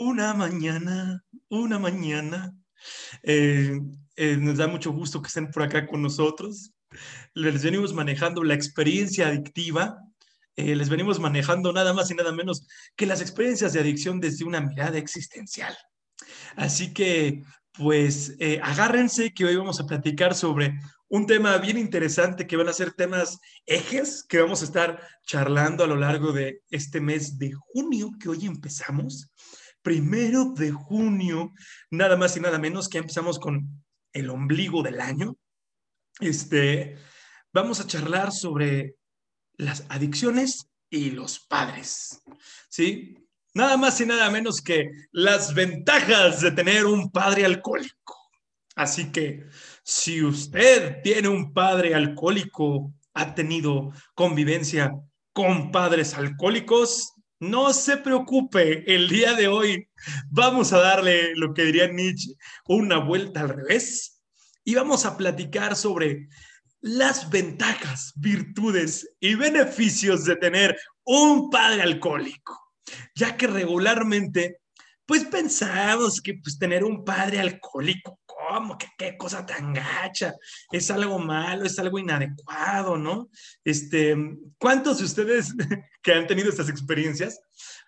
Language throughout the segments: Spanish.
Una mañana, una mañana. Eh, eh, nos da mucho gusto que estén por acá con nosotros. Les venimos manejando la experiencia adictiva. Eh, les venimos manejando nada más y nada menos que las experiencias de adicción desde una mirada existencial. Así que, pues, agárrense que hoy vamos a platicar sobre un tema bien interesante que van a ser temas ejes que vamos a estar charlando a lo largo de este mes de junio que hoy empezamos. Primero de junio, nada más y nada menos que empezamos con el ombligo del año. Este, vamos a charlar sobre las adicciones y los padres. ¿Sí? Nada más y nada menos que las ventajas de tener un padre alcohólico. Así que si usted tiene un padre alcohólico, ha tenido convivencia con padres alcohólicos, no se preocupe, el día de hoy vamos a darle lo que diría Nietzsche, una vuelta al revés y vamos a platicar sobre las ventajas, virtudes y beneficios de tener un padre alcohólico, ya que regularmente pues pensamos que pues tener un padre alcohólico, ¿cómo? ¿Qué, cosa tan gacha? Es algo malo, es algo inadecuado, ¿no? Este, ¿cuántos de ustedes que han tenido estas experiencias,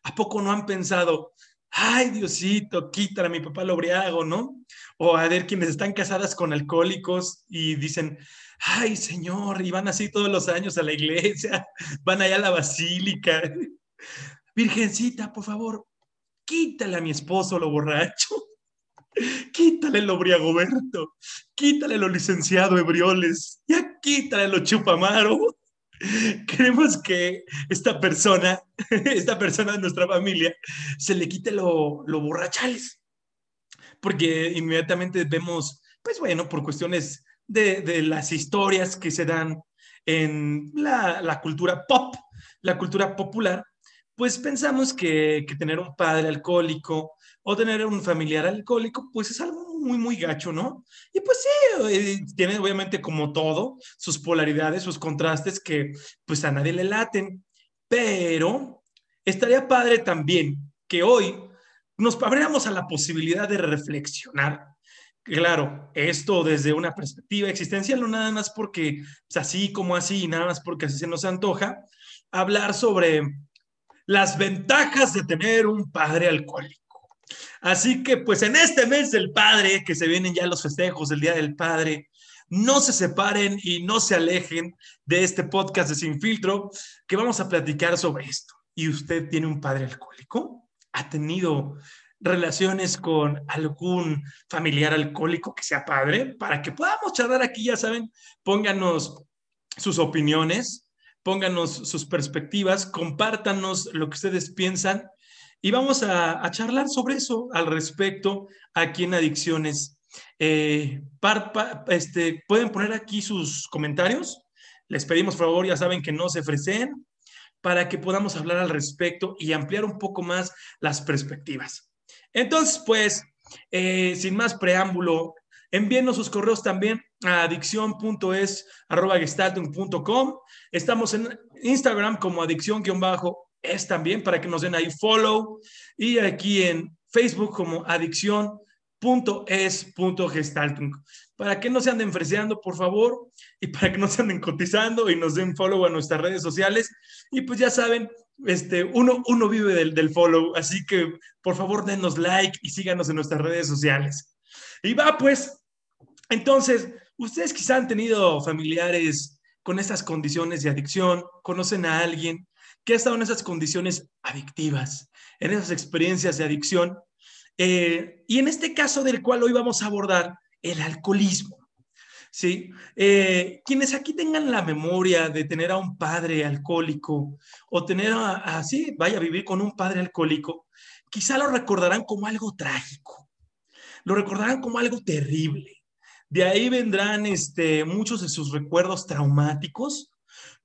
a poco no han pensado, ay Diosito, quítale a mi papá lo briago, ¿no? O a ver quienes están casadas con alcohólicos y dicen, ay Señor, y van así todos los años a la iglesia, van allá a la basílica. Virgencita, por favor, quítale a mi esposo lo borracho, quítale lo briagoberto, quítale lo licenciado ebrioles, ya quítale lo chupamaro. Queremos que esta persona, esta persona de nuestra familia, se le quite lo, lo borrachales. Porque inmediatamente vemos, pues bueno, por cuestiones de, de las historias que se dan en la, la cultura pop, la cultura popular, pues pensamos que, tener un padre alcohólico o tener un familiar alcohólico, pues es algo muy, muy gacho, ¿no? Y pues sí, eh, tiene obviamente como todo sus polaridades, sus contrastes que pues a nadie le laten, pero estaría padre también que hoy nos abriéramos a la posibilidad de reflexionar. Claro, esto desde una perspectiva existencial, no nada más porque pues, así como así, nada más porque así se nos antoja, hablar sobre las ventajas de tener un padre alcohólico. Así que pues en este mes del padre, que se vienen ya los festejos del Día del Padre, no se separen y no se alejen de este podcast de Sin Filtro, que vamos a platicar sobre esto. ¿Y usted tiene un padre alcohólico? ¿Ha tenido relaciones con algún familiar alcohólico que sea padre? Para que podamos charlar aquí, ya saben, pónganos sus opiniones, pónganos sus perspectivas, compártanos lo que ustedes piensan y vamos a, charlar sobre eso al respecto aquí en Adicciones. Eh, este, Pueden poner aquí sus comentarios. Les pedimos por favor, ya saben que no se ofrecen para que podamos hablar al respecto y ampliar un poco más las perspectivas. Entonces, pues, eh, sin más preámbulo, Envíenos sus correos también a adicción.es.com. Estamos en Instagram como adicción-es también para que nos den ahí follow. Y aquí en Facebook como adicción.es.gestaltung. Para que no se anden freseando, por favor, y para que no se anden cotizando y nos den follow a nuestras redes sociales. Y pues ya saben, este, uno, uno vive del, del follow, así que por favor denos like y síganos en nuestras redes sociales. Y va pues, entonces, ustedes quizá han tenido familiares con estas condiciones de adicción, conocen a alguien que ha estado en esas condiciones adictivas, en esas experiencias de adicción. Eh, y en este caso del cual hoy vamos a abordar, el alcoholismo. ¿sí? Eh, quienes aquí tengan la memoria de tener a un padre alcohólico o tener así, vaya a vivir con un padre alcohólico, quizá lo recordarán como algo trágico, lo recordarán como algo terrible. De ahí vendrán este, muchos de sus recuerdos traumáticos,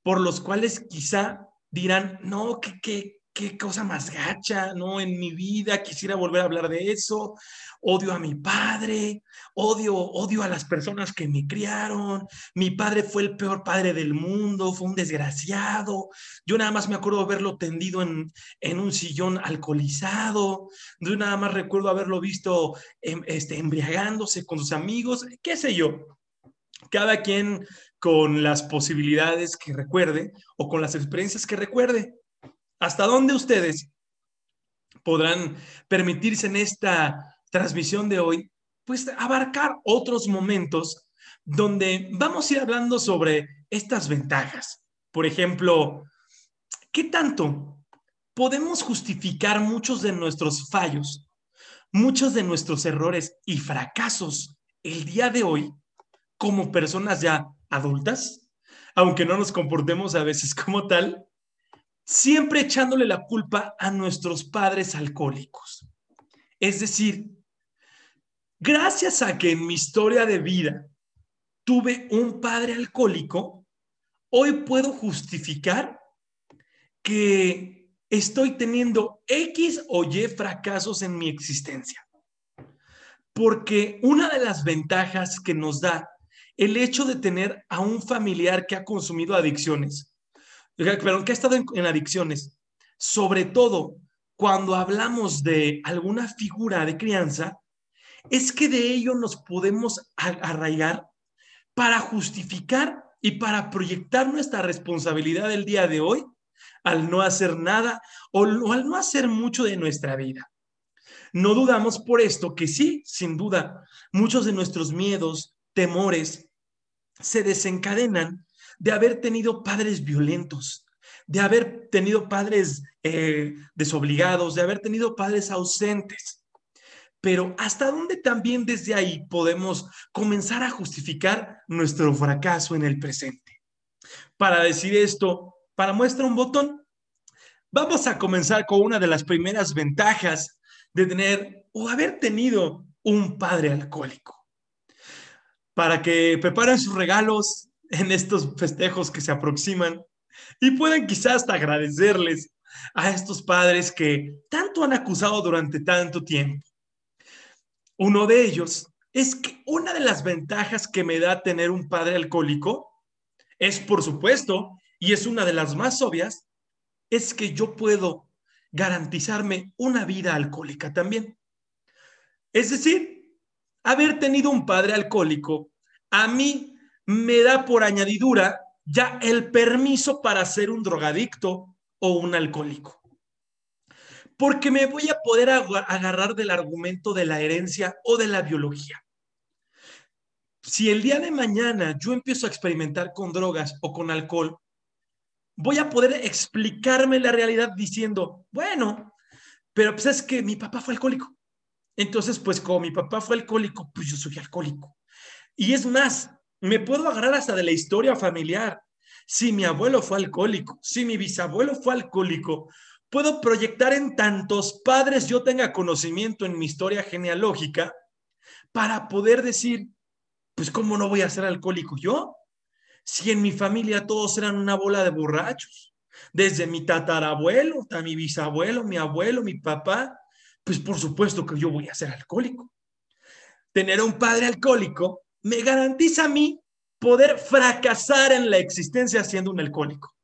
por los cuales quizá dirán, no, qué, qué cosa más gacha, ¿no? En mi vida quisiera volver a hablar de eso. Odio a mi padre, odio, odio a las personas que me criaron. Mi padre fue el peor padre del mundo, fue un desgraciado. Yo nada más me acuerdo verlo tendido en, en un sillón alcoholizado. Yo nada más recuerdo haberlo visto em, este, embriagándose con sus amigos, qué sé yo. Cada quien con las posibilidades que recuerde o con las experiencias que recuerde. ¿Hasta dónde ustedes podrán permitirse en esta transmisión de hoy, pues abarcar otros momentos donde vamos a ir hablando sobre estas ventajas? Por ejemplo, ¿qué tanto podemos justificar muchos de nuestros fallos, muchos de nuestros errores y fracasos el día de hoy como personas ya adultas, aunque no nos comportemos a veces como tal, siempre echándole la culpa a nuestros padres alcohólicos. Es decir, gracias a que en mi historia de vida tuve un padre alcohólico, hoy puedo justificar que estoy teniendo X o Y fracasos en mi existencia. Porque una de las ventajas que nos da el hecho de tener a un familiar que ha consumido adicciones perdón, que ha estado en, adicciones, sobre todo cuando hablamos de alguna figura de crianza, es que de ello nos podemos arraigar para justificar y para proyectar nuestra responsabilidad del día de hoy al no hacer nada o, al no hacer mucho de nuestra vida. No dudamos por esto que sí, sin duda, muchos de nuestros miedos, temores, se desencadenan de haber tenido padres violentos, de haber tenido padres eh, desobligados, de haber tenido padres ausentes. Pero hasta dónde también desde ahí podemos comenzar a justificar nuestro fracaso en el presente. Para decir esto, para muestra un botón, vamos a comenzar con una de las primeras ventajas de tener o haber tenido un padre alcohólico. Para que preparen sus regalos, en estos festejos que se aproximan y pueden quizás hasta agradecerles a estos padres que tanto han acusado durante tanto tiempo. Uno de ellos es que una de las ventajas que me da tener un padre alcohólico es, por supuesto, y es una de las más obvias, es que yo puedo garantizarme una vida alcohólica también. Es decir, haber tenido un padre alcohólico a mí me da por añadidura ya el permiso para ser un drogadicto o un alcohólico. Porque me voy a poder agarrar del argumento de la herencia o de la biología. Si el día de mañana yo empiezo a experimentar con drogas o con alcohol, voy a poder explicarme la realidad diciendo, bueno, pero pues es que mi papá fue alcohólico. Entonces, pues como mi papá fue alcohólico, pues yo soy alcohólico. Y es más, me puedo agarrar hasta de la historia familiar. Si mi abuelo fue alcohólico, si mi bisabuelo fue alcohólico, puedo proyectar en tantos padres yo tenga conocimiento en mi historia genealógica para poder decir, pues ¿cómo no voy a ser alcohólico yo? Si en mi familia todos eran una bola de borrachos, desde mi tatarabuelo hasta mi bisabuelo, mi abuelo, mi papá, pues por supuesto que yo voy a ser alcohólico. Tener un padre alcohólico me garantiza a mí poder fracasar en la existencia siendo un alcohólico.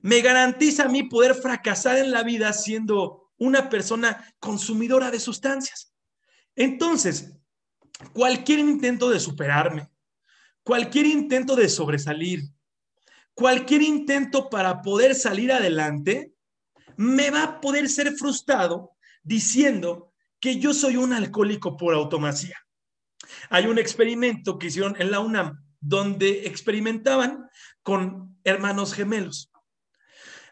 Me garantiza a mí poder fracasar en la vida siendo una persona consumidora de sustancias. Entonces, cualquier intento de superarme, cualquier intento de sobresalir, cualquier intento para poder salir adelante, me va a poder ser frustrado diciendo que yo soy un alcohólico por automacia. Hay un experimento que hicieron en la UNAM donde experimentaban con hermanos gemelos.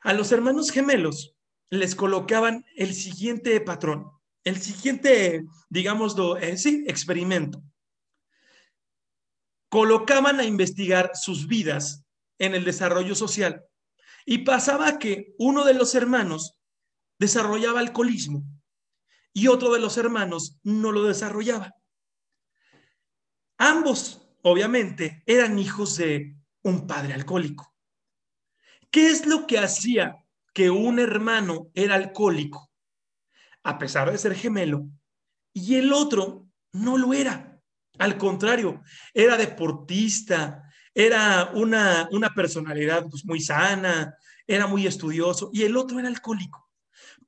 A los hermanos gemelos les colocaban el siguiente patrón, el siguiente, digámoslo, eh, sí, experimento. Colocaban a investigar sus vidas en el desarrollo social y pasaba que uno de los hermanos desarrollaba alcoholismo y otro de los hermanos no lo desarrollaba. Ambos, obviamente, eran hijos de un padre alcohólico. ¿Qué es lo que hacía que un hermano era alcohólico, a pesar de ser gemelo, y el otro no lo era. Al contrario, era deportista, era una, una personalidad pues, muy sana, era muy estudioso, y el otro era alcohólico.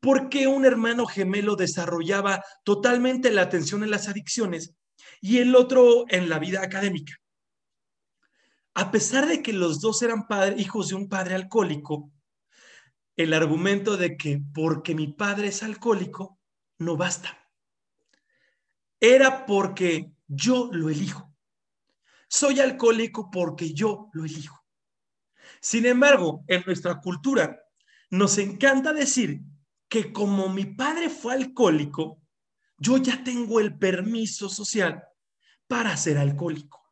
¿Por qué un hermano gemelo desarrollaba totalmente la atención en las adicciones y el otro en la vida académica? A pesar de que los dos eran hijos de un padre alcohólico, el argumento de que porque mi padre es alcohólico no basta. Era porque yo lo elijo. Soy alcohólico porque yo lo elijo. Sin embargo, en nuestra cultura nos encanta decir que como mi padre fue alcohólico, yo ya tengo el permiso social para ser alcohólico.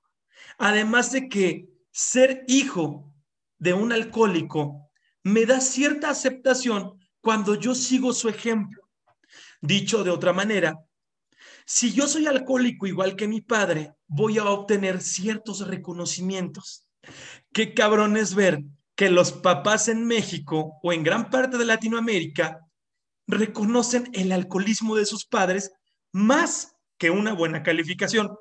Además de que ser hijo de un alcohólico me da cierta aceptación cuando yo sigo su ejemplo. Dicho de otra manera, si yo soy alcohólico igual que mi padre, voy a obtener ciertos reconocimientos. Qué cabrón es ver que los papás en México o en gran parte de Latinoamérica reconocen el alcoholismo de sus padres más que una buena calificación.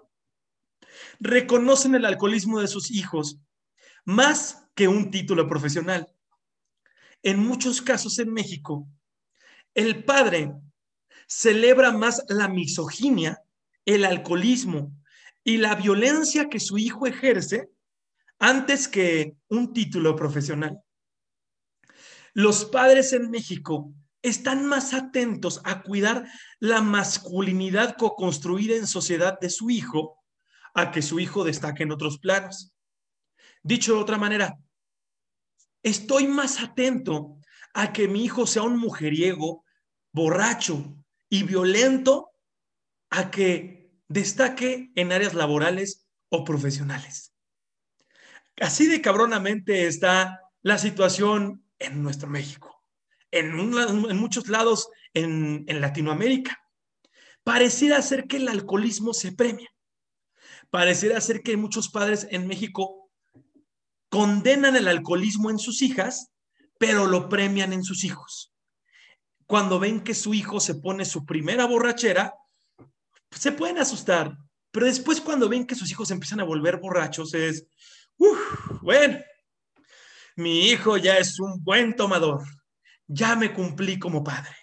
Reconocen el alcoholismo de sus hijos más que un título profesional. En muchos casos en México, el padre celebra más la misoginia, el alcoholismo y la violencia que su hijo ejerce antes que un título profesional. Los padres en México están más atentos a cuidar la masculinidad co-construida en sociedad de su hijo a que su hijo destaque en otros planos. Dicho de otra manera, estoy más atento a que mi hijo sea un mujeriego, borracho y violento, a que destaque en áreas laborales o profesionales. Así de cabronamente está la situación en nuestro México, en, muchos lados en, en Latinoamérica. Pareciera ser que el alcoholismo se premia. Pareciera ser que muchos padres en México condenan el alcoholismo en sus hijas, pero lo premian en sus hijos. Cuando ven que su hijo se pone su primera borrachera, se pueden asustar, pero después cuando ven que sus hijos empiezan a volver borrachos es, bueno, mi hijo ya es un buen tomador, ya me cumplí como padre.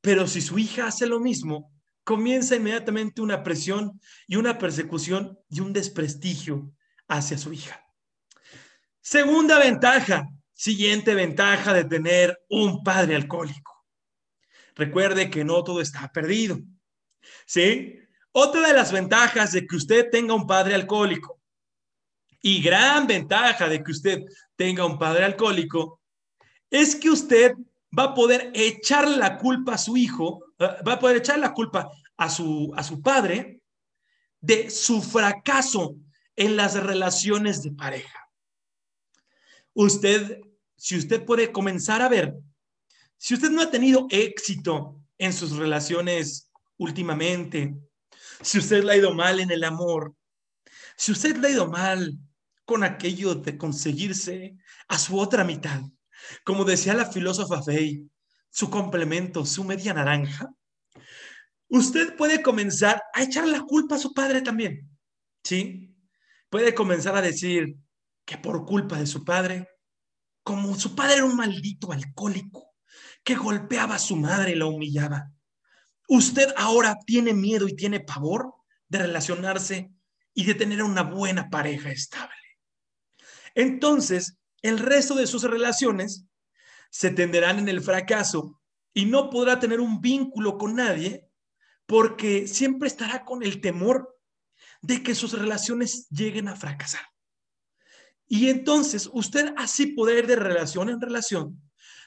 Pero si su hija hace lo mismo, comienza inmediatamente una presión y una persecución y un desprestigio hacia su hija. Segunda ventaja, siguiente ventaja de tener un padre alcohólico. Recuerde que no todo está perdido. ¿Sí? Otra de las ventajas de que usted tenga un padre alcohólico y gran ventaja de que usted tenga un padre alcohólico es que usted va a poder echar la culpa a su hijo, va a poder echar la culpa a su, a su padre de su fracaso en las relaciones de pareja. Usted, si usted puede comenzar a ver, si usted no ha tenido éxito en sus relaciones últimamente, si usted le ha ido mal en el amor, si usted le ha ido mal con aquello de conseguirse a su otra mitad, como decía la filósofa Fey, su complemento, su media naranja, usted puede comenzar a echar la culpa a su padre también, ¿sí? Puede comenzar a decir, que por culpa de su padre, como su padre era un maldito alcohólico, que golpeaba a su madre y la humillaba, usted ahora tiene miedo y tiene pavor de relacionarse y de tener una buena pareja estable. Entonces, el resto de sus relaciones se tenderán en el fracaso y no podrá tener un vínculo con nadie porque siempre estará con el temor de que sus relaciones lleguen a fracasar. Y entonces usted así puede ir de relación en relación,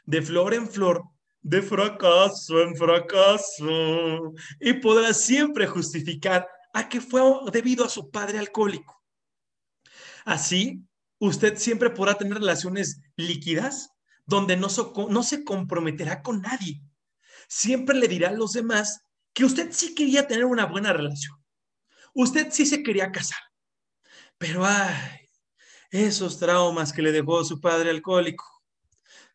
de flor en flor, de fracaso en fracaso, y podrá siempre justificar a que fue debido a su padre alcohólico. Así, usted siempre podrá tener relaciones líquidas donde no, se comprometerá con nadie. Siempre le dirá a los demás que usted sí quería tener una buena relación. Usted sí se quería casar. Pero, ay, esos traumas que le dejó su padre alcohólico.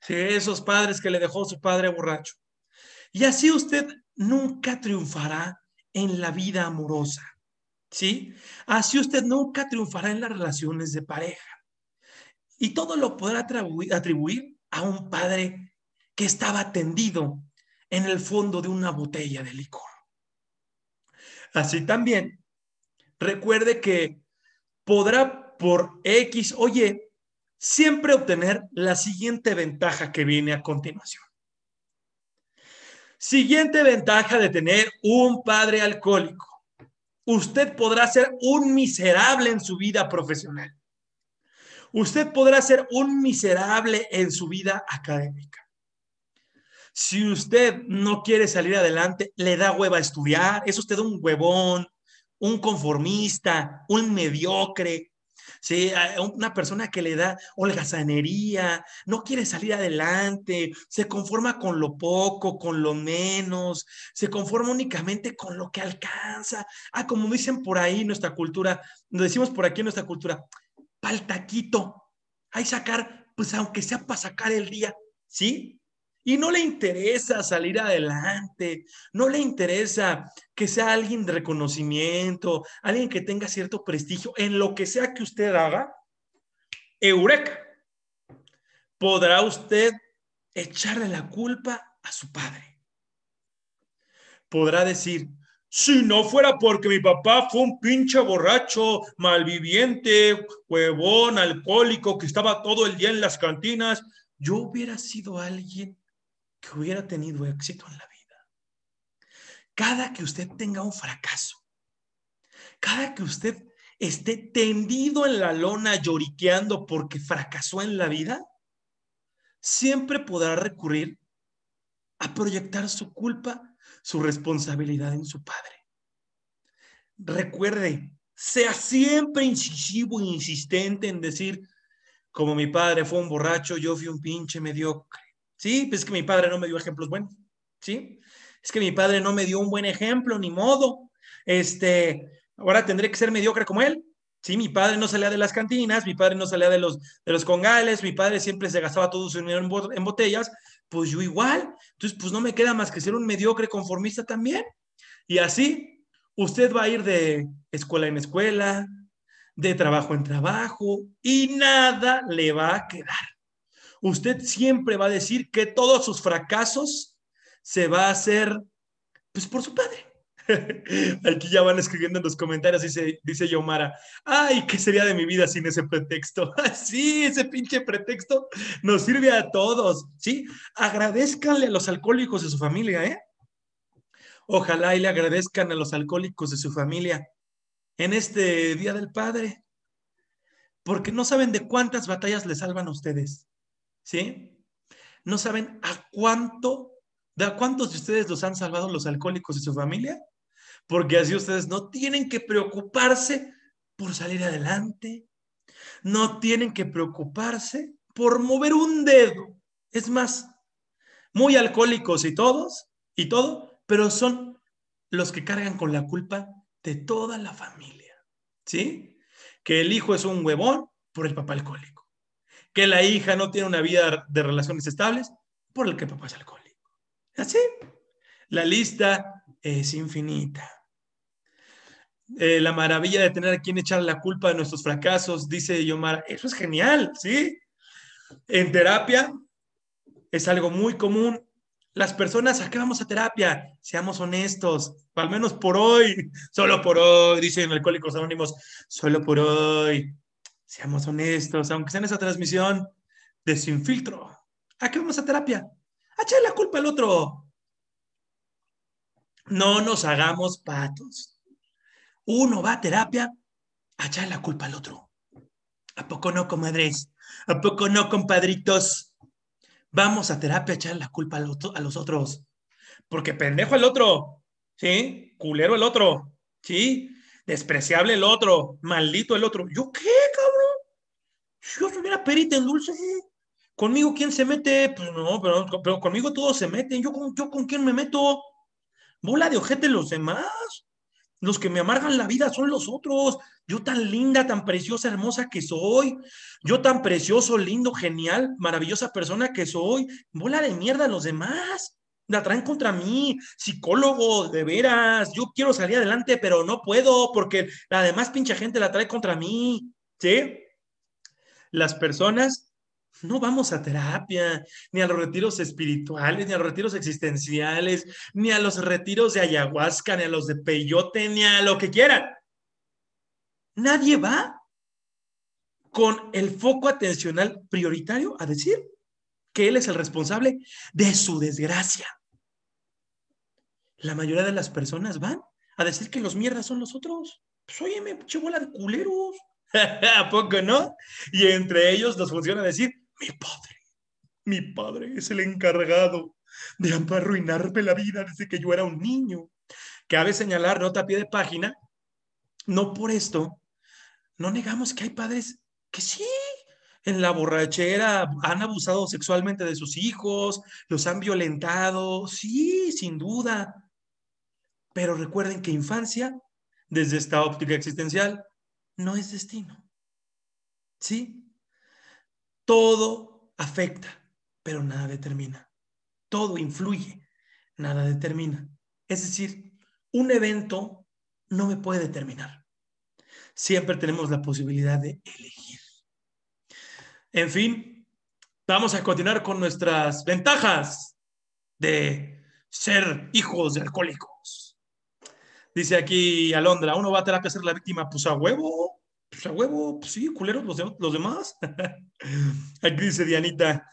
Esos padres que le dejó su padre borracho. Y así usted nunca triunfará en la vida amorosa. ¿Sí? Así usted nunca triunfará en las relaciones de pareja. Y todo lo podrá atribuir, a un padre que estaba tendido en el fondo de una botella de licor. Así también, recuerde que podrá por X oye, siempre obtener la siguiente ventaja que viene a continuación. Siguiente ventaja de tener un padre alcohólico. Usted podrá ser un miserable en su vida profesional. Usted podrá ser un miserable en su vida académica. Si usted no quiere salir adelante, le da hueva a estudiar, es usted un huevón, un conformista, un mediocre, ¿sí? una persona que le da holgazanería, no quiere salir adelante, se conforma con lo poco, con lo menos, se conforma únicamente con lo que alcanza. Ah, como dicen por ahí nuestra cultura, lo decimos por aquí en nuestra cultura, pal taquito, hay sacar, pues aunque sea para sacar el día, ¿sí? Y no le interesa salir adelante, no le interesa que sea alguien de reconocimiento, alguien que tenga cierto prestigio en lo que sea que usted haga. Eureka. Podrá usted echarle la culpa a su padre. Podrá decir, si no fuera porque mi papá fue un pinche borracho, malviviente, huevón, alcohólico, que estaba todo el día en las cantinas, yo hubiera sido alguien que hubiera tenido éxito en la vida. Cada que usted tenga un fracaso, cada que usted esté tendido en la lona lloriqueando porque fracasó en la vida, siempre podrá recurrir a proyectar su culpa, su responsabilidad en su padre. Recuerde, sea siempre incisivo e insistente en decir, como mi padre fue un borracho, yo fui un pinche mediocre. Sí, pues es que mi padre no me dio ejemplos buenos. Sí, es que mi padre no me dio un buen ejemplo, ni modo. Este, ahora tendré que ser mediocre como él. Sí, mi padre no salía de las cantinas, mi padre no salía de los, de los congales, mi padre siempre se gastaba todo su dinero en, en botellas, pues yo igual. Entonces, pues no me queda más que ser un mediocre conformista también. Y así, usted va a ir de escuela en escuela, de trabajo en trabajo, y nada le va a quedar usted siempre va a decir que todos sus fracasos se va a hacer pues por su padre. Aquí ya van escribiendo en los comentarios, dice, dice Yomara, ay, ¿qué sería de mi vida sin ese pretexto? sí, ese pinche pretexto nos sirve a todos, ¿sí? Agradezcanle a los alcohólicos de su familia, ¿eh? Ojalá y le agradezcan a los alcohólicos de su familia en este Día del Padre, porque no saben de cuántas batallas le salvan a ustedes. ¿sí? No saben a cuánto, de a cuántos de ustedes los han salvado los alcohólicos de su familia, porque así ustedes no tienen que preocuparse por salir adelante, no tienen que preocuparse por mover un dedo. Es más, muy alcohólicos y todos, y todo, pero son los que cargan con la culpa de toda la familia, ¿sí? Que el hijo es un huevón por el papá alcohólico que la hija no tiene una vida de relaciones estables por el que papá es alcohólico. Así, la lista es infinita. Eh, la maravilla de tener a quien echar la culpa de nuestros fracasos, dice Yomar, eso es genial, ¿sí? En terapia es algo muy común. Las personas, ¿a qué vamos a terapia? Seamos honestos, al menos por hoy, solo por hoy, dicen Alcohólicos Anónimos, solo por hoy. Seamos honestos, aunque sea en esa transmisión de sin filtro. ¿A qué vamos a terapia? A echar la culpa al otro. No nos hagamos patos. Uno va a terapia a echar la culpa al otro. ¿A poco no, comadres? ¿A poco no, compadritos? Vamos a terapia a echar la culpa a los otros. Porque pendejo el otro. ¿Sí? Culero el otro. ¿Sí? Despreciable el otro. Maldito el otro. ¿Yo qué, cabrón? yo tuviera perita en dulce, conmigo quién se mete, pues no, pero, pero conmigo todos se meten, yo yo con quién me meto, bola de ojete los demás, Los que me amargan la vida son los otros. Yo tan linda, tan preciosa, hermosa que soy. Yo tan precioso, lindo, genial, maravillosa persona que soy. Bola de mierda los demás. La traen contra mí. Psicólogo, de veras. Yo quiero salir adelante, pero no puedo porque la demás pinche gente la trae contra mí. ¿Sí? Las personas no vamos a terapia, ni a los retiros espirituales, ni a los retiros existenciales, ni a los retiros de ayahuasca, ni a los de peyote, ni a lo que quieran. Nadie va con el foco atencional prioritario a decir que él es el responsable de su desgracia. La mayoría de las personas van a decir que los mierdas son los otros. Pues óyeme, bola de culeros. ¿A poco no? Y entre ellos nos funciona decir, mi padre, mi padre es el encargado de arruinarme la vida desde que yo era un niño. Cabe señalar, nota a pie de página, no por esto, no negamos que hay padres que sí, en la borrachera han abusado sexualmente de sus hijos, los han violentado, sí, sin duda. Pero recuerden que infancia, desde esta óptica existencial, no es destino. ¿Sí? Todo afecta, pero nada determina. Todo influye, nada determina. Es decir, un evento no me puede determinar. Siempre tenemos la posibilidad de elegir. En fin, vamos a continuar con nuestras ventajas de ser hijos de alcohólicos. Dice aquí Alondra, uno va a tener que ser la víctima, pues a huevo, pues a huevo, pues sí, culeros los, los demás. Aquí dice Dianita.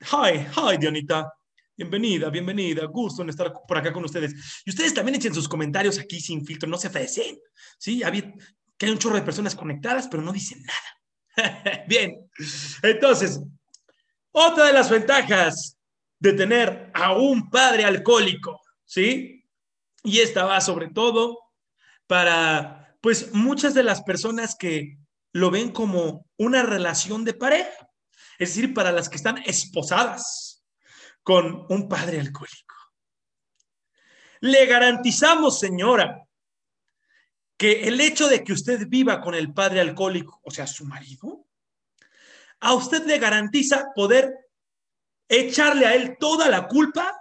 Hi, hi, Dianita. Bienvenida, bienvenida. Gusto en estar por acá con ustedes. Y ustedes también echen sus comentarios aquí sin filtro, no se ofrecen. Sí, había, que hay un chorro de personas conectadas, pero no dicen nada. Bien, entonces, otra de las ventajas de tener a un padre alcohólico, ¿sí? Y esta va sobre todo para pues muchas de las personas que lo ven como una relación de pareja, es decir, para las que están esposadas con un padre alcohólico. Le garantizamos, señora, que el hecho de que usted viva con el padre alcohólico, o sea, su marido, a usted le garantiza poder echarle a él toda la culpa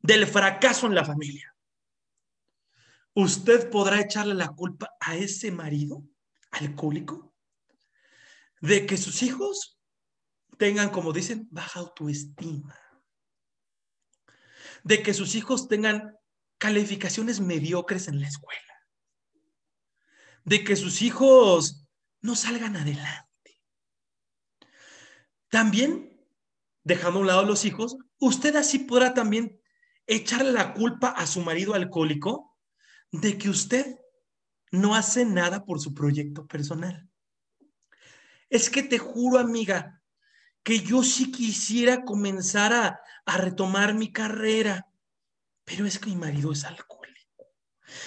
del fracaso en la familia usted podrá echarle la culpa a ese marido alcohólico de que sus hijos tengan, como dicen, baja autoestima, de que sus hijos tengan calificaciones mediocres en la escuela, de que sus hijos no salgan adelante. También, dejando a un lado los hijos, usted así podrá también echarle la culpa a su marido alcohólico de que usted no hace nada por su proyecto personal. Es que te juro, amiga, que yo sí quisiera comenzar a, retomar mi carrera, pero es que mi marido es alcohólico.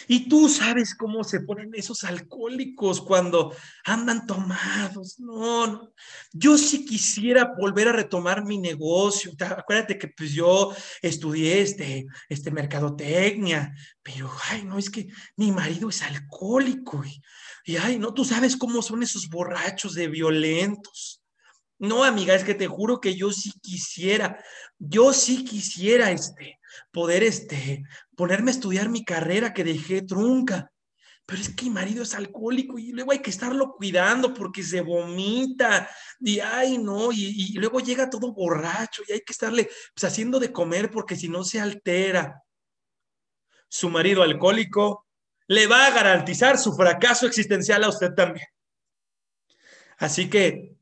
Y tú sabes cómo se ponen esos alcohólicos cuando andan tomados. No, no. Yo sí quisiera volver a retomar mi negocio. Acuérdate que pues yo estudié este, este mercadotecnia, pero ay, no, es que mi marido es alcohólico. Y, y ay, no, tú sabes cómo son esos borrachos de violentos. No, amiga, es que te juro que yo sí quisiera, yo sí quisiera este, poder este, ponerme a estudiar mi carrera que dejé trunca. Pero es que mi marido es alcohólico y luego hay que estarlo cuidando porque se vomita y ay no, y, luego llega todo borracho y hay que estarle pues, haciendo de comer porque si no se altera. Su marido alcohólico le va a garantizar su fracaso existencial a usted también. Así que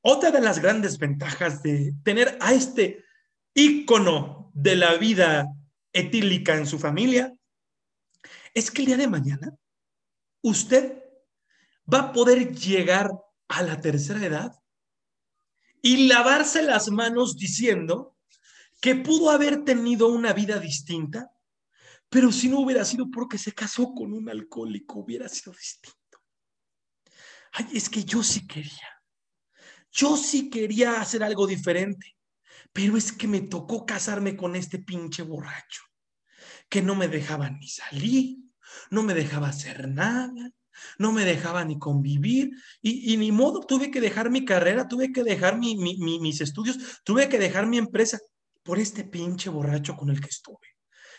otra de las grandes ventajas de tener a este ícono de la vida etílica en su familia, es que el día de mañana usted va a poder llegar a la tercera edad y lavarse las manos diciendo que pudo haber tenido una vida distinta, pero si no hubiera sido porque se casó con un alcohólico, hubiera sido distinto. Ay, es que yo sí quería. Yo sí quería hacer algo diferente pero es que me tocó casarme con este pinche borracho, que no me dejaba ni salir, no me dejaba hacer nada, no me dejaba ni convivir y, ni modo, tuve que dejar mi carrera, tuve que dejar mis estudios, tuve que dejar mi empresa por este pinche borracho con el que estuve.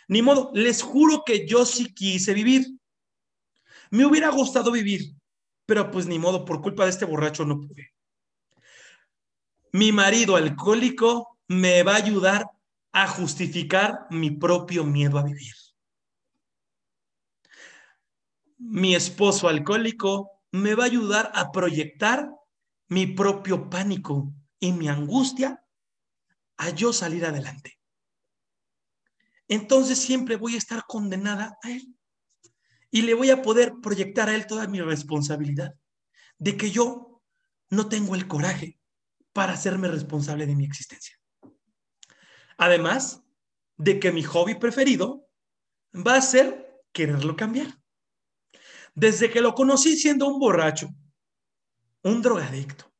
Ni modo, les juro que yo sí quise vivir. Me hubiera gustado vivir, pero pues ni modo, por culpa de este borracho no pude. Mi marido alcohólico me va a ayudar a justificar mi propio miedo a vivir mi esposo alcohólico me va a ayudar a proyectar mi propio pánico y mi angustia a yo salir adelante. Entonces siempre voy a estar condenada a él y le voy a poder proyectar a él toda mi responsabilidad de que yo no tengo el coraje para hacerme responsable de mi existencia. Además de que mi hobby preferido va a ser quererlo cambiar. Desde que lo conocí siendo un borracho, un drogadicto,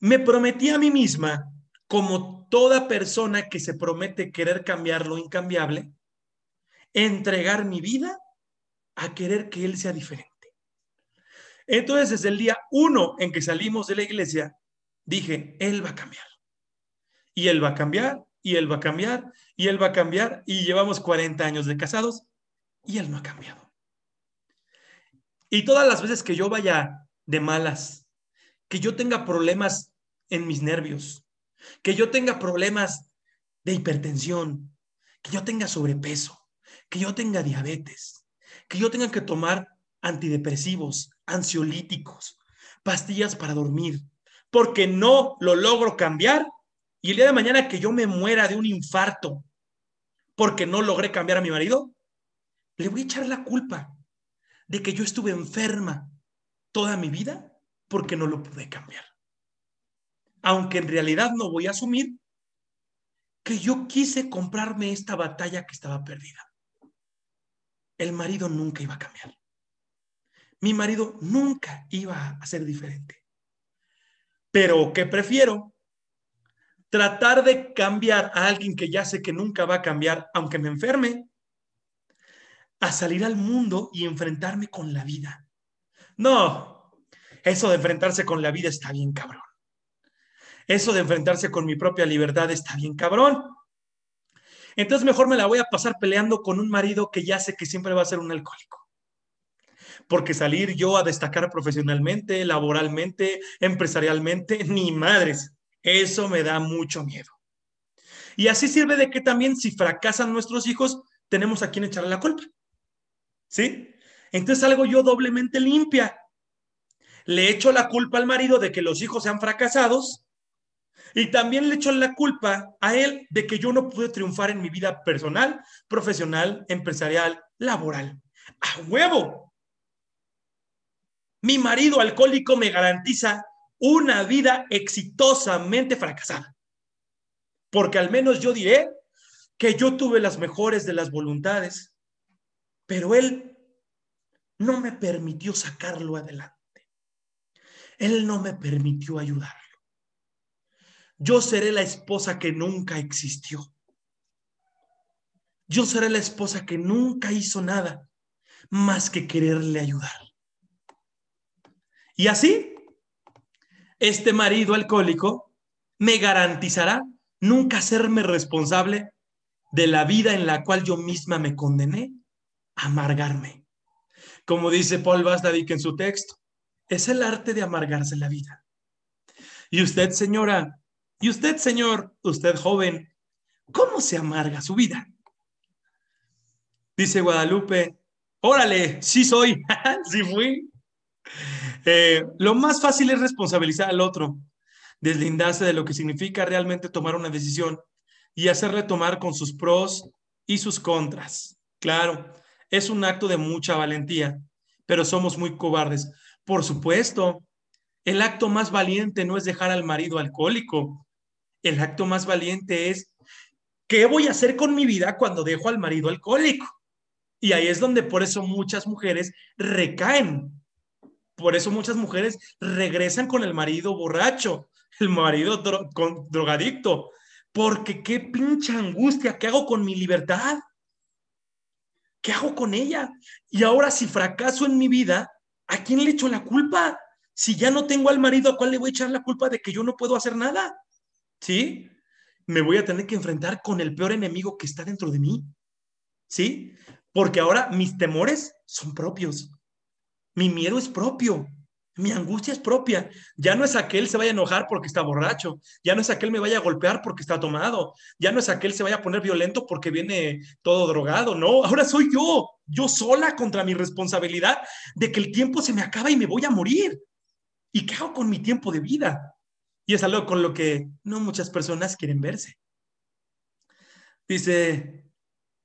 me prometí a mí misma, como toda persona que se promete querer cambiar lo incambiable, entregar mi vida a querer que él sea diferente. Entonces, desde el día uno en que salimos de la iglesia, dije, él va a cambiar. Y él va a cambiar, y él va a cambiar, y él va a cambiar, y llevamos 40 años de casados, y él no ha cambiado. Y todas las veces que yo vaya de malas, que yo tenga problemas en mis nervios, que yo tenga problemas de hipertensión, que yo tenga sobrepeso, que yo tenga diabetes, que yo tenga que tomar antidepresivos, ansiolíticos, pastillas para dormir, porque no lo logro cambiar y el día de mañana que yo me muera de un infarto porque no logré cambiar a mi marido, le voy a echar la culpa de que yo estuve enferma toda mi vida porque no lo pude cambiar. Aunque en realidad no voy a asumir que yo quise comprarme esta batalla que estaba perdida. El marido nunca iba a cambiar. Mi marido nunca iba a ser diferente. Pero ¿qué prefiero? Tratar de cambiar a alguien que ya sé que nunca va a cambiar, aunque me enferme, a salir al mundo y enfrentarme con la vida. No, eso de enfrentarse con la vida está bien cabrón. Eso de enfrentarse con mi propia libertad está bien cabrón. Entonces mejor me la voy a pasar peleando con un marido que ya sé que siempre va a ser un alcohólico. Porque salir yo a destacar profesionalmente, laboralmente, empresarialmente, ni madres. Eso me da mucho miedo. Y así sirve de que también si fracasan nuestros hijos, tenemos a quien echarle la culpa. ¿Sí? Entonces algo yo doblemente limpia. Le echo la culpa al marido de que los hijos sean fracasados y también le echo la culpa a él de que yo no pude triunfar en mi vida personal, profesional, empresarial, laboral. ¡A huevo! Mi marido alcohólico me garantiza una vida exitosamente fracasada. Porque al menos yo diré que yo tuve las mejores de las voluntades, pero él no me permitió sacarlo adelante. Él no me permitió ayudarlo. Yo seré la esposa que nunca existió. Yo seré la esposa que nunca hizo nada más que quererle ayudar. Y así, este marido alcohólico me garantizará nunca serme responsable de la vida en la cual yo misma me condené amargarme. Como dice Paul Vastadik en su texto, es el arte de amargarse la vida. Y usted, señora, y usted, señor, usted joven, ¿cómo se amarga su vida? Dice Guadalupe, órale, sí soy, sí fui. Eh, lo más fácil es responsabilizar al otro, deslindarse de lo que significa realmente tomar una decisión y hacerle tomar con sus pros y sus contras. Claro, es un acto de mucha valentía, pero somos muy cobardes. Por supuesto, el acto más valiente no es dejar al marido alcohólico. El acto más valiente es, ¿qué voy a hacer con mi vida cuando dejo al marido alcohólico? Y ahí es donde por eso muchas mujeres recaen. Por eso muchas mujeres regresan con el marido borracho, el marido drogadicto. Porque qué pinche angustia, ¿qué hago con mi libertad? ¿qué hago con ella? Y ahora si fracaso en mi vida, ¿a quién le echo la culpa? Si ya no tengo al marido, ¿a cuál le voy a echar la culpa de que yo no puedo hacer nada? ¿Sí? Me voy a tener que enfrentar con el peor enemigo que está dentro de mí. ¿Sí? Porque ahora mis temores son propios. Mi miedo es propio. Mi angustia es propia. Ya no es aquel se vaya a enojar porque está borracho. Ya no es aquel me vaya a golpear porque está tomado. Ya no es aquel se vaya a poner violento porque viene todo drogado. No, ahora soy yo. Yo sola contra mi responsabilidad de que el tiempo se me acaba y me voy a morir. ¿Y qué hago con mi tiempo de vida? Y es algo con lo que no muchas personas quieren verse. Dice,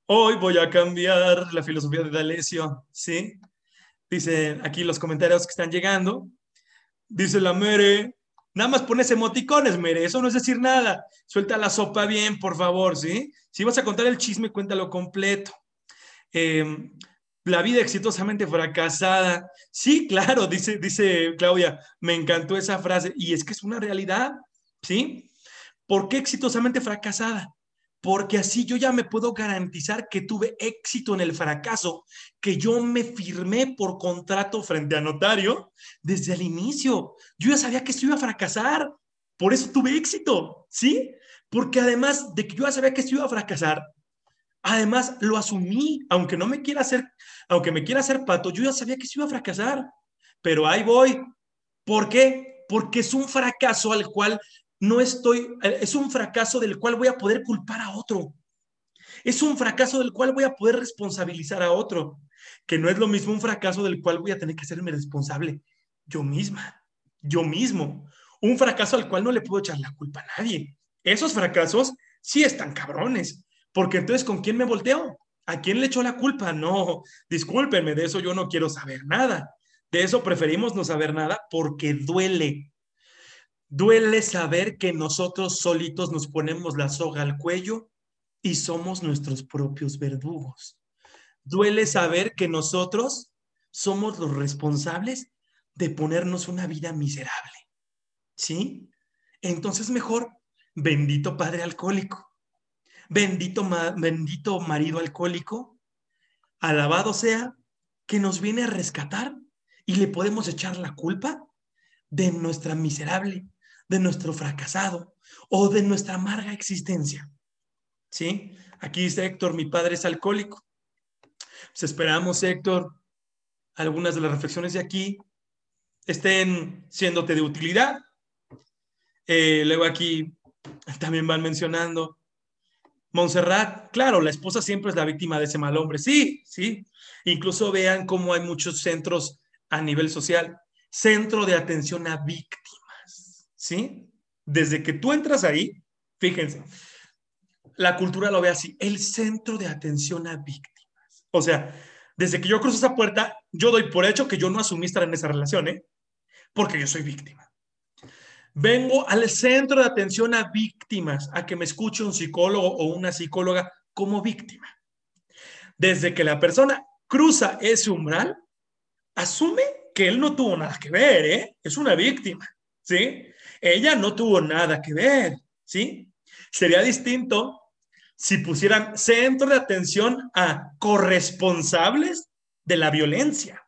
hoy voy a cambiar la filosofía de D'Alessio, ¿sí? Dice aquí los comentarios que están llegando. Dice la Mere, nada más pones emoticones, Mere, eso no es decir nada. Suelta la sopa bien, por favor, ¿sí? Si vas a contar el chisme, cuéntalo completo. Em, la vida exitosamente fracasada. Sí, claro, dice, dice Claudia, me encantó esa frase. Y es que es una realidad, ¿sí? ¿Por qué exitosamente fracasada? Porque así yo ya me puedo garantizar que tuve éxito en el fracaso, que yo me firmé por contrato frente a notario desde el inicio. Yo ya sabía que esto iba a fracasar, por eso tuve éxito, ¿sí? Porque además de que yo ya sabía que esto iba a fracasar, además lo asumí, aunque no me quiera hacer, aunque me quiera hacer pato, yo ya sabía que esto iba a fracasar. Pero ahí voy. ¿Por qué? Porque es un fracaso al cual no estoy, es un fracaso del cual voy a poder culpar a otro. Es un fracaso del cual voy a poder responsabilizar a otro, que no es lo mismo un fracaso del cual voy a tener que hacerme responsable yo misma, yo mismo. Un fracaso al cual no le puedo echar la culpa a nadie. Esos fracasos sí están cabrones, porque entonces ¿con quién me volteo? ¿A quién le echo la culpa? No, discúlpenme, de eso yo no quiero saber nada. De eso preferimos no saber nada porque duele, Duele saber que nosotros solitos nos ponemos la soga al cuello y somos nuestros propios verdugos. Duele saber que nosotros somos los responsables de ponernos una vida miserable. ¿Sí? Entonces mejor, bendito padre alcohólico, bendito, bendito marido alcohólico, alabado sea que nos viene a rescatar y le podemos echar la culpa de nuestra miserable de nuestro fracasado o de nuestra amarga existencia. ¿Sí? Aquí dice Héctor, mi padre es alcohólico. Pues esperamos, Héctor, algunas de las reflexiones de aquí estén siéndote de utilidad. Eh, luego aquí también van mencionando Montserrat, claro, la esposa siempre es la víctima de ese mal hombre. Sí, sí. Incluso vean cómo hay muchos centros a nivel social. Centro de atención a víctimas. ¿Sí? Desde que tú entras ahí, fíjense, la cultura lo ve así, el centro de atención a víctimas. O sea, desde que yo cruzo esa puerta, yo doy por hecho que yo no asumí estar en esa relación, ¿eh? Porque yo soy víctima. Vengo al centro de atención a víctimas, a que me escuche un psicólogo o una psicóloga como víctima. Desde que la persona cruza ese umbral, asume que él no tuvo nada que ver, ¿eh? Es una víctima, ¿sí? Ella no tuvo nada que ver, ¿sí? Sería distinto si pusieran centro de atención a corresponsables de la violencia.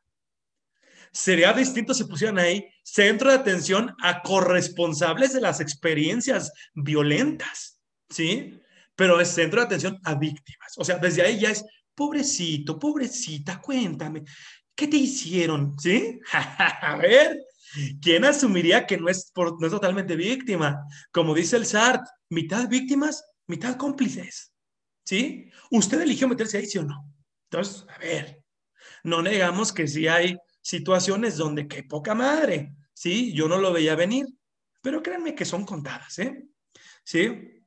Sería distinto si pusieran ahí centro de atención a corresponsables de las experiencias violentas, ¿sí? Pero es centro de atención a víctimas. O sea, desde ahí ya es, pobrecito, pobrecita, cuéntame, ¿qué te hicieron? ¿Sí? a ver, ¿Quién asumiría que no es, no es totalmente víctima? Como dice el SART, mitad víctimas, mitad cómplices. ¿Sí? ¿Usted eligió meterse ahí, sí o no? Entonces, a ver, no negamos que sí hay situaciones donde qué poca madre, ¿sí? Yo no lo veía venir, pero créanme que son contadas, ¿eh? ¿Sí?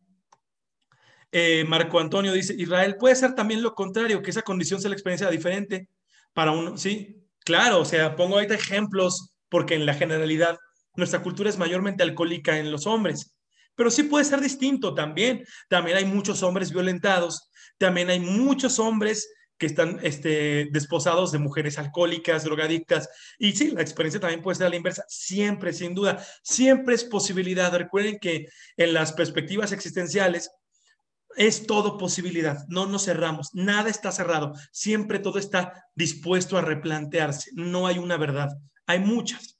Eh, Marco Antonio dice, Israel puede ser también lo contrario, que esa condición sea la experiencia diferente para uno, ¿sí? Claro, o sea, pongo ahorita ejemplos porque en la generalidad nuestra cultura es mayormente alcohólica en los hombres. Pero sí puede ser distinto también. También hay muchos hombres violentados, también hay muchos hombres que están este, desposados de mujeres alcohólicas, drogadictas. Y sí, la experiencia también puede ser a la inversa. Siempre, sin duda, siempre es posibilidad. Recuerden que en las perspectivas existenciales, es todo posibilidad. No nos cerramos. Nada está cerrado. Siempre todo está dispuesto a replantearse. No hay una verdad. Hay muchas.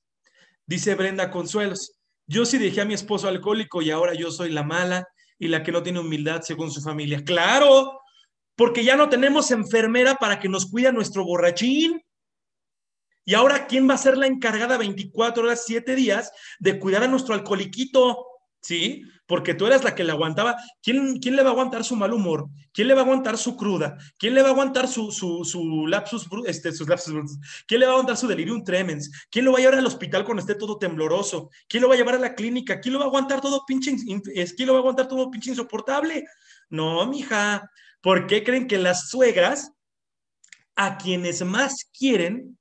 Dice Brenda Consuelos. Yo sí dejé a mi esposo alcohólico y ahora yo soy la mala y la que no tiene humildad según su familia. Claro, porque ya no tenemos enfermera para que nos cuide a nuestro borrachín. Y ahora, ¿quién va a ser la encargada 24 horas, 7 días de cuidar a nuestro alcoholiquito? ¿Sí? Porque tú eras la que le aguantaba. ¿Quién, ¿Quién le va a aguantar su mal humor? ¿Quién le va a aguantar su cruda? ¿Quién le va a aguantar su, su, su lapsus, este, sus lapsus? ¿Quién le va a aguantar su delirium tremens? ¿Quién lo va a llevar al hospital cuando esté todo tembloroso? ¿Quién lo va a llevar a la clínica? ¿Quién lo va a aguantar todo pinche, ¿quién lo va a aguantar todo pinche insoportable? No, mija. ¿Por qué creen que las suegras, a quienes más quieren,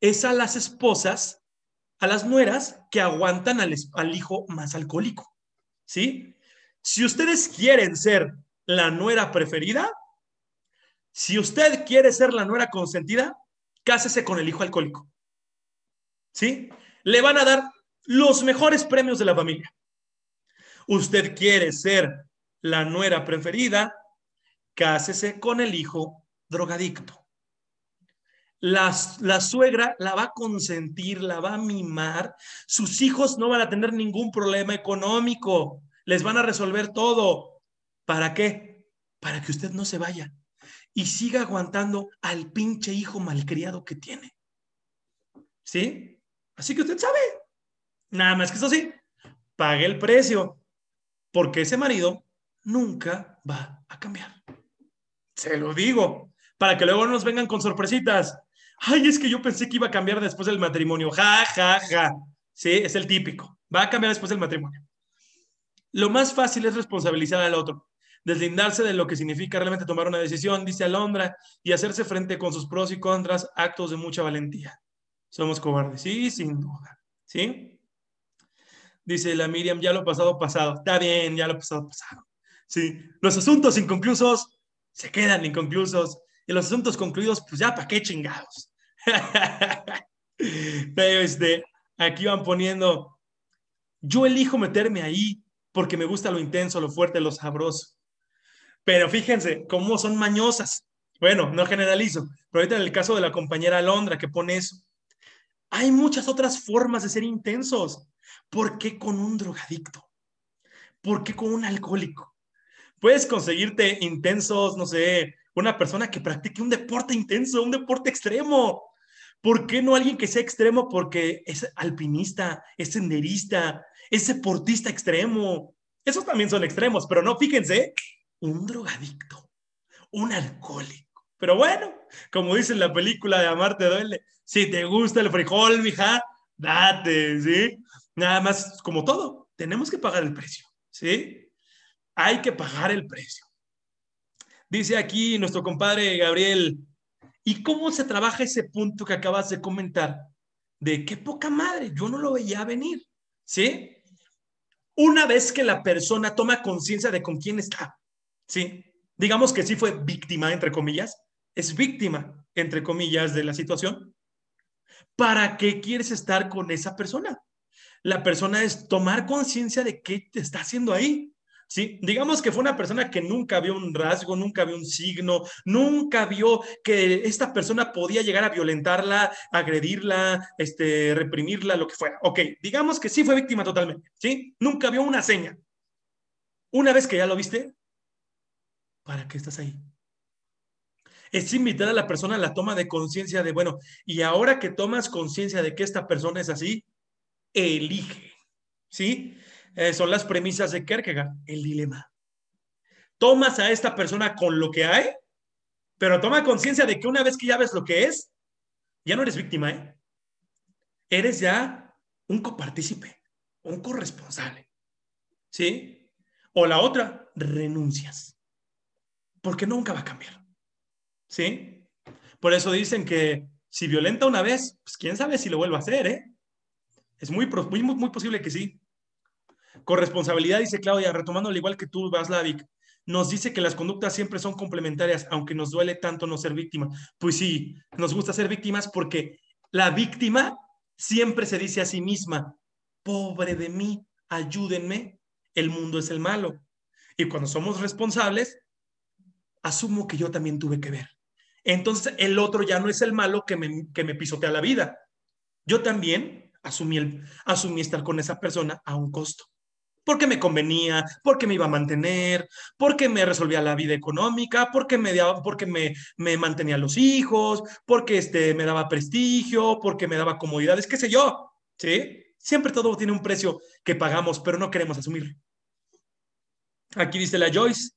es a las esposas, a las nueras que aguantan al, al hijo más alcohólico? ¿Sí? Si ustedes quieren ser la nuera preferida, si usted quiere ser la nuera consentida, cásese con el hijo alcohólico. ¿Sí? Le van a dar los mejores premios de la familia. Usted quiere ser la nuera preferida, cásese con el hijo drogadicto. La, la, suegra la va a consentir, la va a mimar. Sus hijos no van a tener ningún problema económico. Les van a resolver todo. ¿Para qué? Para que usted no se vaya y siga aguantando al pinche hijo malcriado que tiene. ¿Sí? Así que usted sabe. Nada más que eso sí, pague el precio, porque ese marido nunca va a cambiar. Se lo digo, para que luego nos vengan con sorpresitas. Ay, es que yo pensé que iba a cambiar después del matrimonio. Ja, ja, ja. Sí, es el típico. Va a cambiar después del matrimonio. Lo más fácil es responsabilizar al otro, deslindarse de lo que significa realmente tomar una decisión, dice Alondra, y hacerse frente con sus pros y contras, actos de mucha valentía. Somos cobardes, sí, sin duda. ¿Sí? Dice la Miriam, ya lo pasado, pasado. Está bien, ya lo pasado, pasado. Sí, los asuntos inconclusos se quedan inconclusos y los asuntos concluidos, pues ya, ¿para qué chingados? Pero este, aquí van poniendo, yo elijo meterme ahí porque me gusta lo intenso, lo fuerte, lo sabroso. Pero fíjense cómo son mañosas. Bueno, no generalizo, pero ahorita en el caso de la compañera Alondra que pone eso, hay muchas otras formas de ser intensos. ¿Por qué con un drogadicto? ¿Por qué con un alcohólico? Puedes conseguirte intensos, no sé, una persona que practique un deporte intenso, un deporte extremo. ¿Por qué no alguien que sea extremo? Porque es alpinista, es senderista, es deportista extremo. Esos también son extremos, pero no, fíjense, un drogadicto, un alcohólico. Pero bueno, como dice en la película de Amarte Duele, si te gusta el frijol, mija, date, ¿sí? Nada más, como todo, tenemos que pagar el precio, ¿sí? Hay que pagar el precio. Dice aquí nuestro compadre Gabriel, ¿y cómo se trabaja ese punto que acabas de comentar? De qué poca madre, yo no lo veía venir, ¿sí? Una vez que la persona toma conciencia de con quién está, ¿sí? Digamos que sí fue víctima, entre comillas, es víctima, entre comillas, de la situación. ¿Para qué quieres estar con esa persona? La persona es tomar conciencia de qué te está haciendo ahí. ¿Sí? Digamos que fue una persona que nunca vio un rasgo, nunca vio un signo, nunca vio que esta persona podía llegar a violentarla, agredirla, este, reprimirla, lo que fuera. Ok, digamos que sí fue víctima totalmente, ¿sí? Nunca vio una seña. Una vez que ya lo viste, ¿para qué estás ahí? Es invitar a la persona a la toma de conciencia de, bueno, y ahora que tomas conciencia de que esta persona es así, elige, ¿sí? Eh, son las premisas de Kierkegaard, el dilema. Tomas a esta persona con lo que hay, pero toma conciencia de que una vez que ya ves lo que es, ya no eres víctima, ¿eh? Eres ya un copartícipe, un corresponsable. ¿Sí? O la otra, renuncias. Porque nunca va a cambiar. ¿Sí? Por eso dicen que si violenta una vez, pues quién sabe si lo vuelve a hacer, ¿eh? Es muy, muy, muy posible que sí. Corresponsabilidad, dice Claudia, retomando al igual que tú, Vaslavic, nos dice que las conductas siempre son complementarias, aunque nos duele tanto no ser víctima. Pues sí, nos gusta ser víctimas porque la víctima siempre se dice a sí misma, pobre de mí, ayúdenme, el mundo es el malo. Y cuando somos responsables, asumo que yo también tuve que ver. Entonces el otro ya no es el malo que me, que me pisotea la vida. Yo también asumí, el, asumí estar con esa persona a un costo. Porque me convenía, porque me iba a mantener, porque me resolvía la vida económica, porque me, daba, porque me, me mantenía los hijos, porque este, me daba prestigio, porque me daba comodidades, qué sé yo. ¿Sí? Siempre todo tiene un precio que pagamos, pero no queremos asumirlo. Aquí dice la Joyce,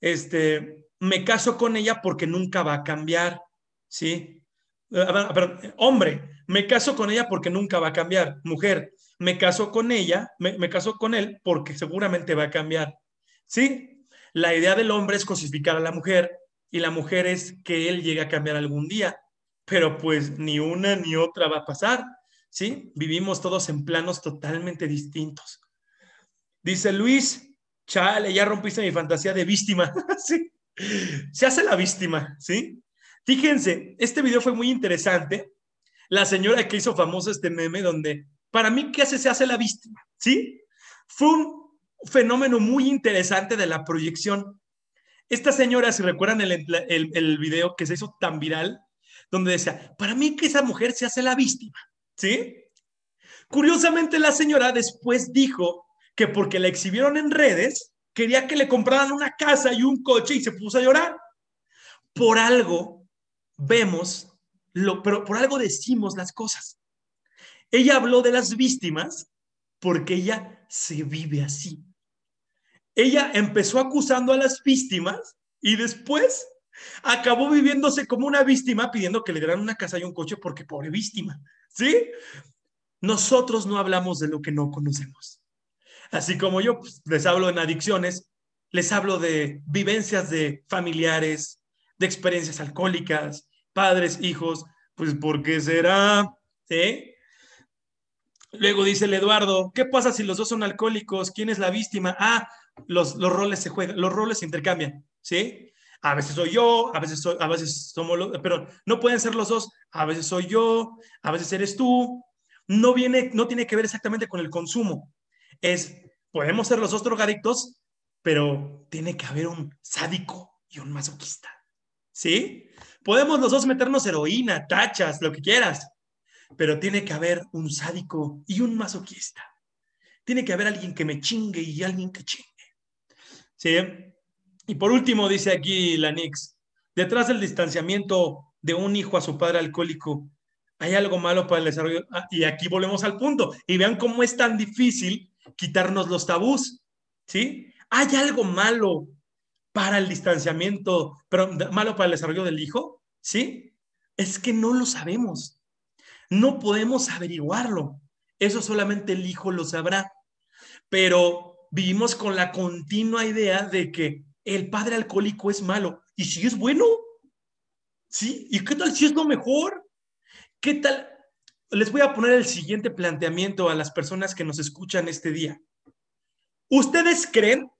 este, me caso con ella porque nunca va a cambiar, ¿sí? Eh, hombre, me caso con ella porque nunca va a cambiar. Mujer, me caso con ella, me, me con él porque seguramente va a cambiar, ¿sí? La idea del hombre es cosificar a la mujer y la mujer es que él llegue a cambiar algún día, pero pues ni una ni otra va a pasar. ¿sí? Vivimos todos en planos totalmente distintos. Dice Luis, chale, ya rompiste mi fantasía de víctima, ¿sí? Se hace la víctima, ¿sí? Fíjense, este video fue muy interesante. La señora que hizo famoso este meme donde, para mí, ¿qué hace? Se hace la víctima, ¿sí? Fue un fenómeno muy interesante de la proyección. Esta señora, si recuerdan el, el, el video que se hizo tan viral, donde decía, para mí que esa mujer se hace la víctima, ¿Sí? Curiosamente, la señora después dijo que porque la exhibieron en redes, quería que le compraran una casa y un coche y se puso a llorar. Por algo vemos, lo, pero por algo decimos las cosas. Ella habló de las víctimas porque ella se vive así. Ella empezó acusando a las víctimas y después acabó viviéndose como una víctima pidiendo que le dieran una casa y un coche porque pobre víctima. ¿Sí? Nosotros no hablamos de lo que no conocemos. Así como yo pues, les hablo en adicciones, les hablo de vivencias de familiares, de experiencias alcohólicas, padres, hijos, pues ¿por qué será? ¿Sí? Luego dice el Eduardo, ¿qué pasa si los dos son alcohólicos? ¿Quién es la víctima? Ah, los, los roles se juegan, los roles se intercambian, ¿sí? A veces soy yo, a veces, a veces somos los, pero no pueden ser los dos. A veces soy yo, a veces eres tú. No viene, no tiene que ver exactamente con el consumo. Es, podemos ser los dos drogadictos, pero tiene que haber un sádico y un masoquista. ¿Sí? Podemos los dos meternos heroína, tachas, lo que quieras, pero tiene que haber un sádico y un masoquista. Tiene que haber alguien que me chingue y alguien que chingue. ¿Sí? Y por último, dice aquí la Nix, detrás del distanciamiento de un hijo a su padre alcohólico, hay algo malo para el desarrollo. Ah, y aquí volvemos al punto. Y vean cómo es tan difícil quitarnos los tabús. ¿Sí? Hay algo malo para el distanciamiento, pero malo para el desarrollo del hijo. ¿Sí? Es que no lo sabemos. No podemos averiguarlo. Eso solamente el hijo lo sabrá. Pero vivimos con la continua idea de que el padre alcohólico es malo. ¿Y si es bueno? ¿Sí? ¿Y qué tal si es lo mejor? ¿Qué tal? Les voy a poner el siguiente planteamiento a las personas que nos escuchan este día. ¿Ustedes creen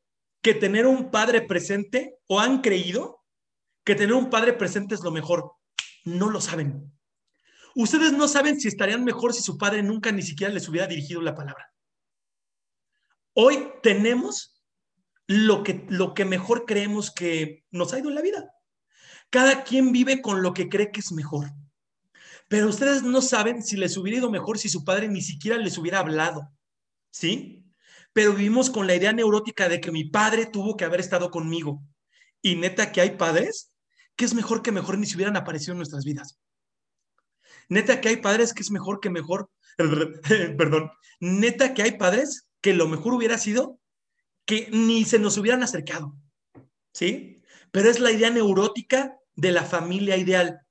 que tener un padre presente o han creído que tener un padre presente es lo mejor? No lo saben. Ustedes no saben si estarían mejor si su padre nunca ni siquiera les hubiera dirigido la palabra. Hoy tenemos lo que, lo que mejor creemos que nos ha ido en la vida. Cada quien vive con lo que cree que es mejor. Pero ustedes no saben si les hubiera ido mejor si su padre ni siquiera les hubiera hablado. ¿Sí? Pero vivimos con la idea neurótica de que mi padre tuvo que haber estado conmigo. Y neta que hay padres que es mejor que mejor ni se hubieran aparecido en nuestras vidas. Neta que hay padres que es mejor que mejor, perdón, neta que hay padres que lo mejor hubiera sido que ni se nos hubieran acercado, ¿sí? Pero es la idea neurótica de la familia ideal,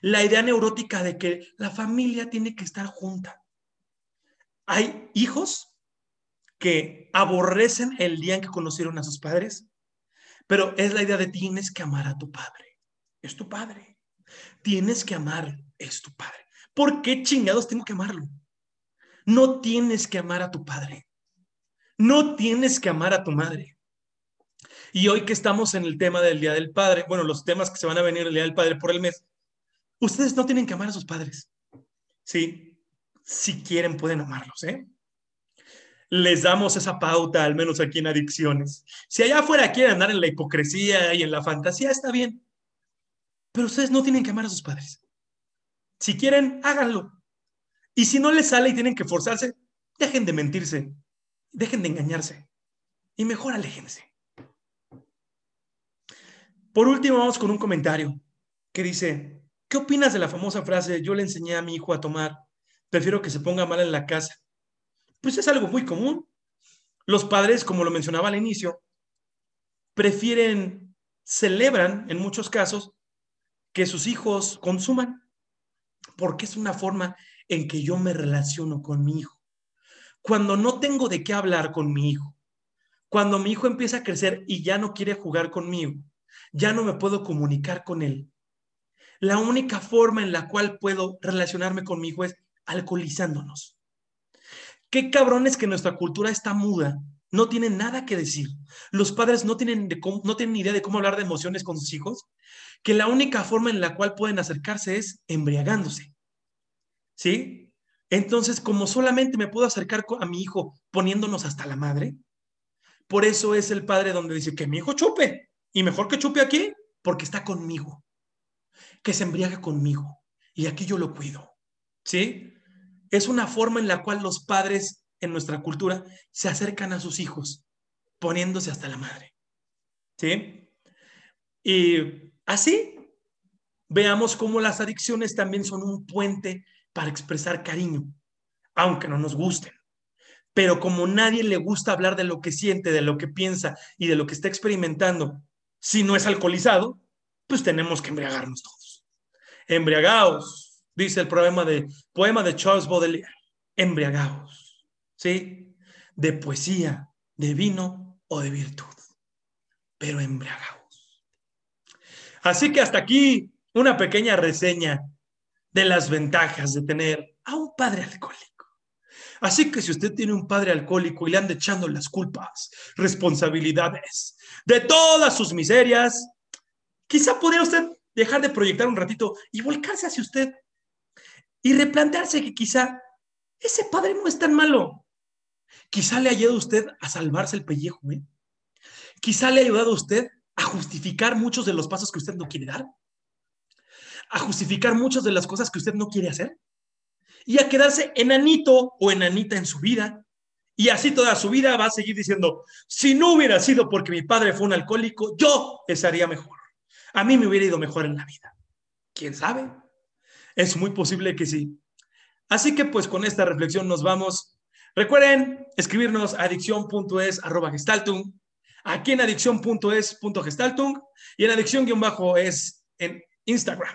la idea neurótica de que la familia tiene que estar junta. Hay hijos que aborrecen el día en que conocieron a sus padres, pero es la idea de tienes que amar a tu padre. Es tu padre. Tienes que amar, es tu padre. ¿Por qué chingados tengo que amarlo? No tienes que amar a tu padre. No tienes que amar a tu madre. Y hoy que estamos en el tema del Día del Padre, bueno, los temas que se van a venir el Día del Padre por el mes, ustedes no tienen que amar a sus padres. Sí, si quieren pueden amarlos, ¿eh? les damos esa pauta, al menos aquí en adicciones. Si allá afuera quieren andar en la hipocresía y en la fantasía, está bien. Pero ustedes no tienen que amar a sus padres. Si quieren, háganlo. Y si no les sale y tienen que forzarse, dejen de mentirse, dejen de engañarse y mejor aléjense. Por último, vamos con un comentario que dice, ¿qué opinas de la famosa frase, yo le enseñé a mi hijo a tomar, prefiero que se ponga mal en la casa? Pues es algo muy común. Los padres, como lo mencionaba al inicio, prefieren, celebran en muchos casos que sus hijos consuman, porque es una forma en que yo me relaciono con mi hijo. Cuando no tengo de qué hablar con mi hijo, cuando mi hijo empieza a crecer y ya no quiere jugar conmigo, ya no me puedo comunicar con él. La única forma en la cual puedo relacionarme con mi hijo es alcoholizándonos. Qué cabrones que nuestra cultura está muda, no tienen nada que decir. Los padres no tienen, no tienen idea de cómo hablar de emociones con sus hijos, que la única forma en la cual pueden acercarse es embriagándose. ¿Sí? Entonces, como solamente me puedo acercar a mi hijo poniéndonos hasta la madre, por eso es el padre donde dice que mi hijo chupe. Y mejor que chupe aquí, porque está conmigo. Que se embriaga conmigo. Y aquí yo lo cuido. ¿Sí? Es una forma en la cual los padres en nuestra cultura se acercan a sus hijos, poniéndose hasta la madre. ¿Sí? Y así veamos cómo las adicciones también son un puente para expresar cariño, aunque no nos gusten. Pero como nadie le gusta hablar de lo que siente, de lo que piensa y de lo que está experimentando, si no es alcoholizado, pues tenemos que embriagarnos todos. Embriagaos, dice el poema de, poema de Charles Baudelaire. Embriagaos, ¿sí? De poesía, de vino o de virtud, pero embriagaos. Así que hasta aquí una pequeña reseña de las ventajas de tener a un padre alcohólico. Así que si usted tiene un padre alcohólico y le anda echando las culpas, responsabilidades de todas sus miserias, quizá podría usted dejar de proyectar un ratito y volcarse hacia usted y replantearse que quizá ese padre no es tan malo. Quizá le haya ayudado a usted a salvarse el pellejo, ¿eh? Quizá le haya ayudado a usted a justificar muchos de los pasos que usted no quiere dar, a justificar muchas de las cosas que usted no quiere hacer y a quedarse enanito o enanita en su vida. Y así toda su vida va a seguir diciendo, si no hubiera sido porque mi padre fue un alcohólico, yo estaría mejor. A mí me hubiera ido mejor en la vida. ¿Quién sabe? Es muy posible que sí. Así que pues con esta reflexión nos vamos. Recuerden escribirnos a adicción.es arroba gestaltung, aquí en adicción.es.gestaltung y en adicción-es en Instagram.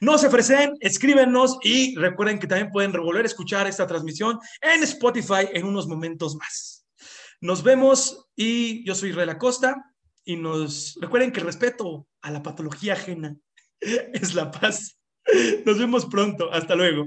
No se ofrecen, escríbenos y recuerden que también pueden volver a escuchar esta transmisión en Spotify en unos momentos más. Nos vemos y yo soy Rela Costa y nos recuerden que el respeto a la patología ajena es la paz. Nos vemos pronto. Hasta luego.